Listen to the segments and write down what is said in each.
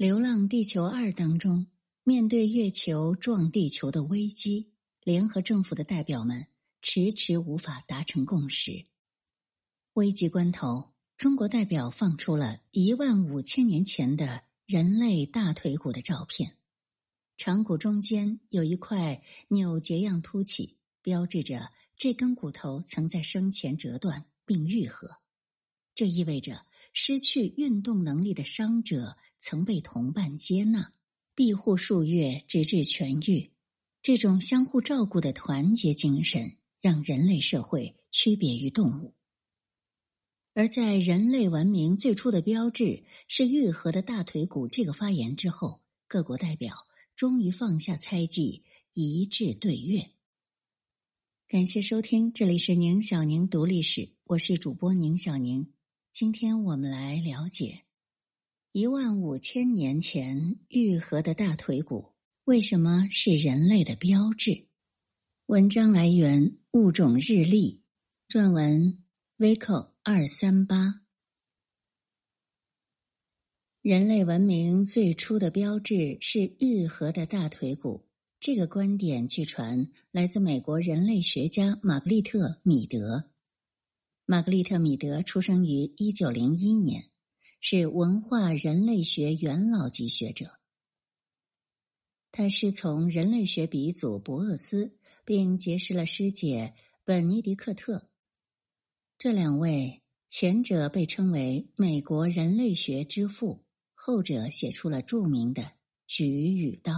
流浪地球二》当中，面对月球撞地球的危机，联合政府的代表们迟迟无法达成共识。危急关头，中国代表放出了一万五千年前的人类大腿骨的照片，长骨中间有一块扭结样凸起，标志着这根骨头曾在生前折断并愈合。这意味着失去运动能力的伤者。曾被同伴接纳、庇护数月，直至痊愈。这种相互照顾的团结精神，让人类社会区别于动物。而在人类文明最初的标志是愈合的大腿骨这个发言之后，各国代表终于放下猜忌，一致对月。感谢收听，这里是宁小宁读历史，我是主播宁小宁。今天我们来了解。一万五千年前愈合的大腿骨为什么是人类的标志？文章来源《物种日历》，撰文 Vico 二三八。人类文明最初的标志是愈合的大腿骨。这个观点据传来自美国人类学家玛格丽特·米德。玛格丽特·米德出生于一九零一年。是文化人类学元老级学者，他师从人类学鼻祖博厄斯，并结识了师姐本尼迪克特。这两位，前者被称为美国人类学之父，后者写出了著名的《举与刀》。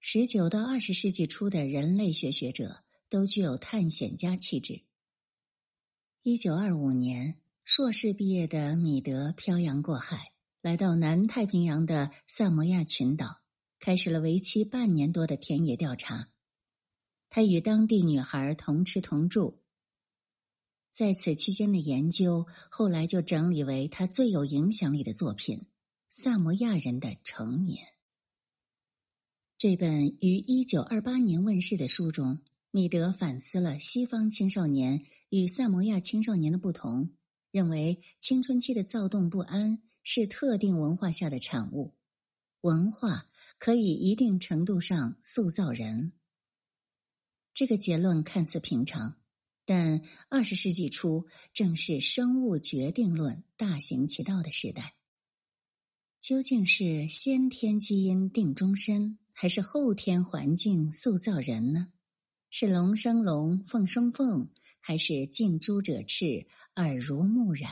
十九到二十世纪初的人类学学者都具有探险家气质。一九二五年。硕士毕业的米德漂洋过海，来到南太平洋的萨摩亚群岛，开始了为期半年多的田野调查。他与当地女孩同吃同住，在此期间的研究，后来就整理为他最有影响力的作品《萨摩亚人的成年》。这本于一九二八年问世的书中，米德反思了西方青少年与萨摩亚青少年的不同。认为青春期的躁动不安是特定文化下的产物，文化可以一定程度上塑造人。这个结论看似平常，但二十世纪初正是生物决定论大行其道的时代。究竟是先天基因定终身，还是后天环境塑造人呢？是龙生龙，凤生凤，还是近朱者赤？耳濡目染，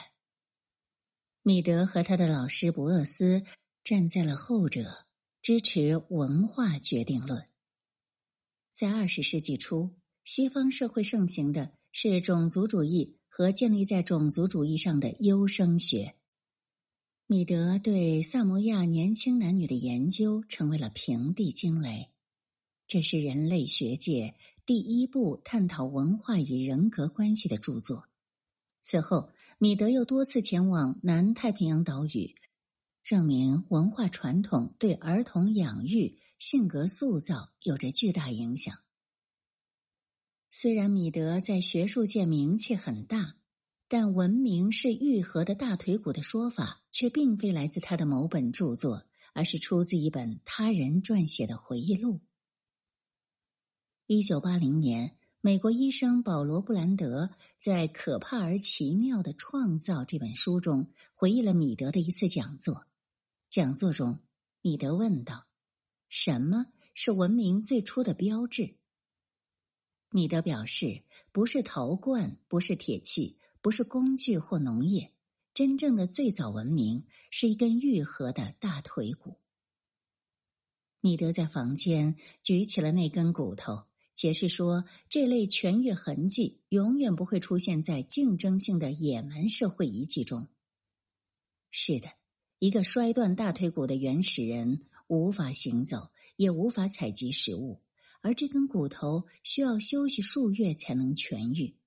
米德和他的老师博厄斯站在了后者，支持文化决定论。在二十世纪初，西方社会盛行的是种族主义和建立在种族主义上的优生学。米德对萨摩亚年轻男女的研究成为了平地惊雷，这是人类学界第一部探讨文化与人格关系的著作。此后，米德又多次前往南太平洋岛屿，证明文化传统对儿童养育、性格塑造有着巨大影响。虽然米德在学术界名气很大，但“文明是愈合的大腿骨”的说法却并非来自他的某本著作，而是出自一本他人撰写的回忆录。一九八零年。美国医生保罗·布兰德在《可怕而奇妙的创造》这本书中回忆了米德的一次讲座。讲座中，米德问道：“什么是文明最初的标志？”米德表示：“不是陶罐，不是铁器，不是工具或农业，真正的最早文明是一根愈合的大腿骨。”米德在房间举起了那根骨头。解释说，这类痊愈痕迹永远不会出现在竞争性的野蛮社会遗迹中。是的，一个摔断大腿骨的原始人无法行走，也无法采集食物，而这根骨头需要休息数月才能痊愈。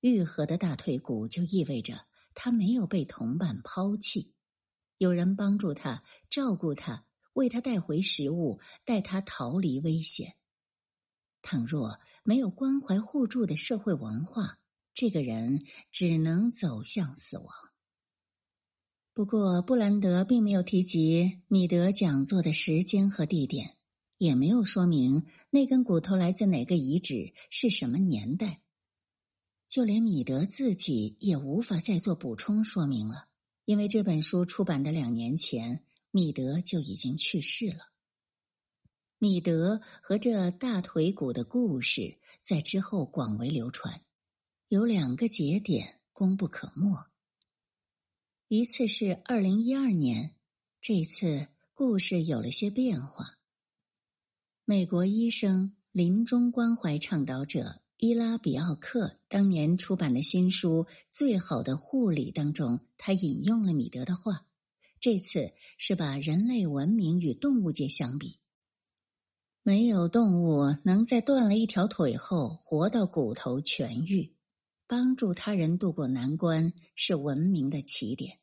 愈合的大腿骨就意味着他没有被同伴抛弃，有人帮助他，照顾他，为他带回食物，带他逃离危险。倘若没有关怀互助的社会文化，这个人只能走向死亡。不过，布兰德并没有提及米德讲座的时间和地点，也没有说明那根骨头来自哪个遗址、是什么年代。就连米德自己也无法再做补充说明了，因为这本书出版的两年前，米德就已经去世了。米德和这大腿骨的故事在之后广为流传，有两个节点功不可没。一次是二零一二年，这次故事有了些变化。美国医生、临终关怀倡导者伊拉比奥克当年出版的新书《最好的护理》当中，他引用了米德的话。这次是把人类文明与动物界相比，没有动物能在断了一条腿后活到骨头痊愈，帮助他人渡过难关是文明的起点。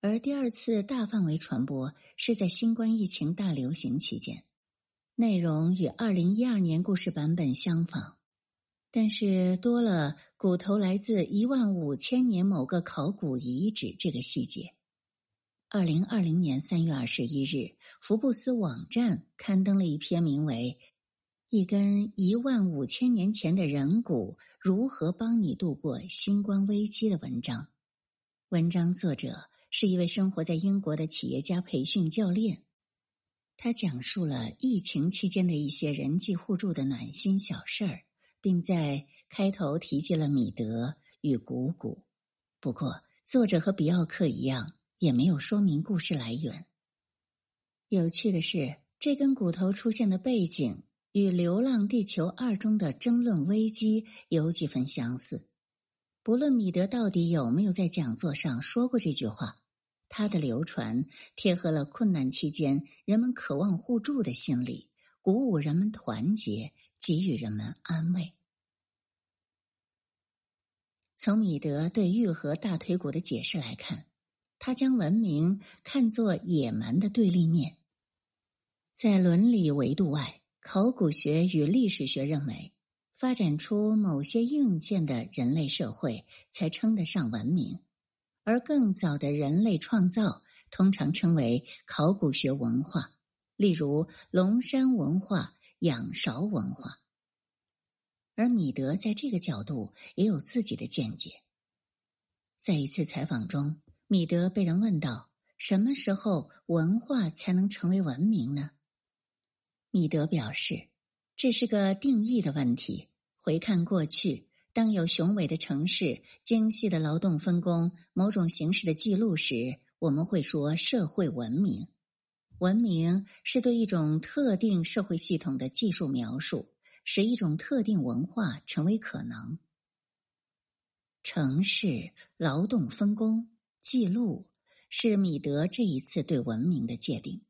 而第二次大范围传播是在新冠疫情大流行期间，内容与二零一二年故事版本相仿，但是多了骨头来自一万五千年某个考古遗址这个细节。二零二零年三月二十一日，福布斯网站刊登了一篇名为《一根一万五千年前的人骨如何帮你度过新冠危机》的文章，文章作者。是一位生活在英国的企业家培训教练，他讲述了疫情期间的一些人际互助的暖心小事儿，并在开头提及了米德与谷谷。不过，作者和比奥克一样，也没有说明故事来源。有趣的是，这根骨头出现的背景与《流浪地球二》中的争论危机有几分相似。不论米德到底有没有在讲座上说过这句话，他的流传贴合了困难期间人们渴望互助的心理，鼓舞人们团结，给予人们安慰。从米德对愈合大腿骨的解释来看，他将文明看作野蛮的对立面。在伦理维度外，考古学与历史学认为。发展出某些硬件的人类社会才称得上文明，而更早的人类创造通常称为考古学文化，例如龙山文化、仰韶文化。而米德在这个角度也有自己的见解。在一次采访中，米德被人问到：“什么时候文化才能成为文明呢？”米德表示。这是个定义的问题。回看过去，当有雄伟的城市、精细的劳动分工、某种形式的记录时，我们会说社会文明。文明是对一种特定社会系统的技术描述，使一种特定文化成为可能。城市、劳动分工、记录是米德这一次对文明的界定。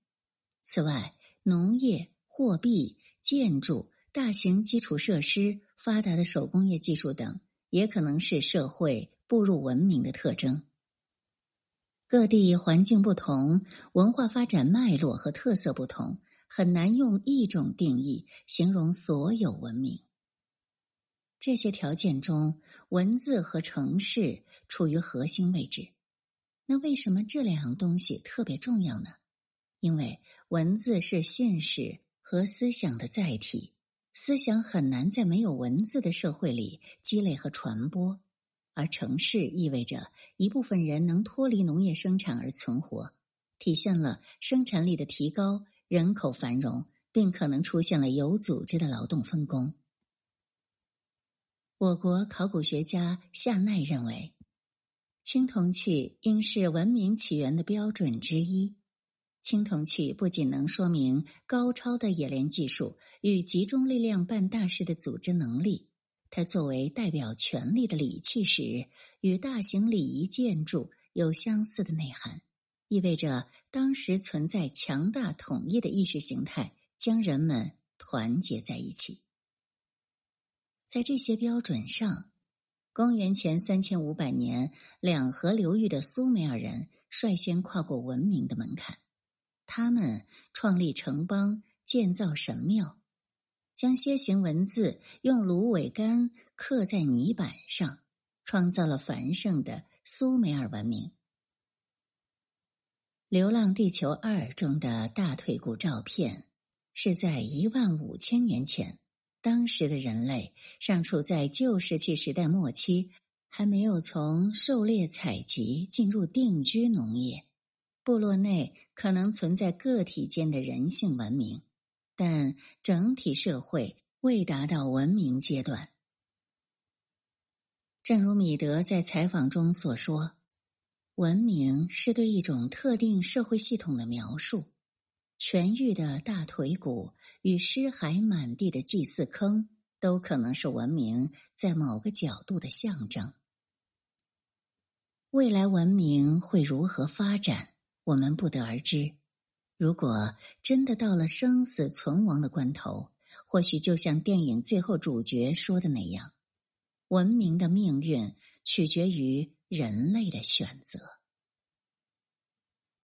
此外，农业、货币。建筑、大型基础设施、发达的手工业技术等，也可能是社会步入文明的特征。各地环境不同，文化发展脉络和特色不同，很难用一种定义形容所有文明。这些条件中，文字和城市处于核心位置。那为什么这两样东西特别重要呢？因为文字是现实。和思想的载体，思想很难在没有文字的社会里积累和传播，而城市意味着一部分人能脱离农业生产而存活，体现了生产力的提高、人口繁荣，并可能出现了有组织的劳动分工。我国考古学家夏奈认为，青铜器应是文明起源的标准之一。青铜器不仅能说明高超的冶炼技术与集中力量办大事的组织能力，它作为代表权力的礼器时，与大型礼仪建筑有相似的内涵，意味着当时存在强大统一的意识形态，将人们团结在一起。在这些标准上，公元前三千五百年，两河流域的苏美尔人率先跨过文明的门槛。他们创立城邦，建造神庙，将楔形文字用芦苇杆刻在泥板上，创造了繁盛的苏美尔文明。流浪地球二》中的大腿骨照片是在一万五千年前，当时的人类尚处在旧石器时代末期，还没有从狩猎采集进入定居农业。部落内可能存在个体间的人性文明，但整体社会未达到文明阶段。正如米德在采访中所说，文明是对一种特定社会系统的描述。痊愈的大腿骨与尸骸满地的祭祀坑，都可能是文明在某个角度的象征。未来文明会如何发展？我们不得而知。如果真的到了生死存亡的关头，或许就像电影最后主角说的那样，文明的命运取决于人类的选择。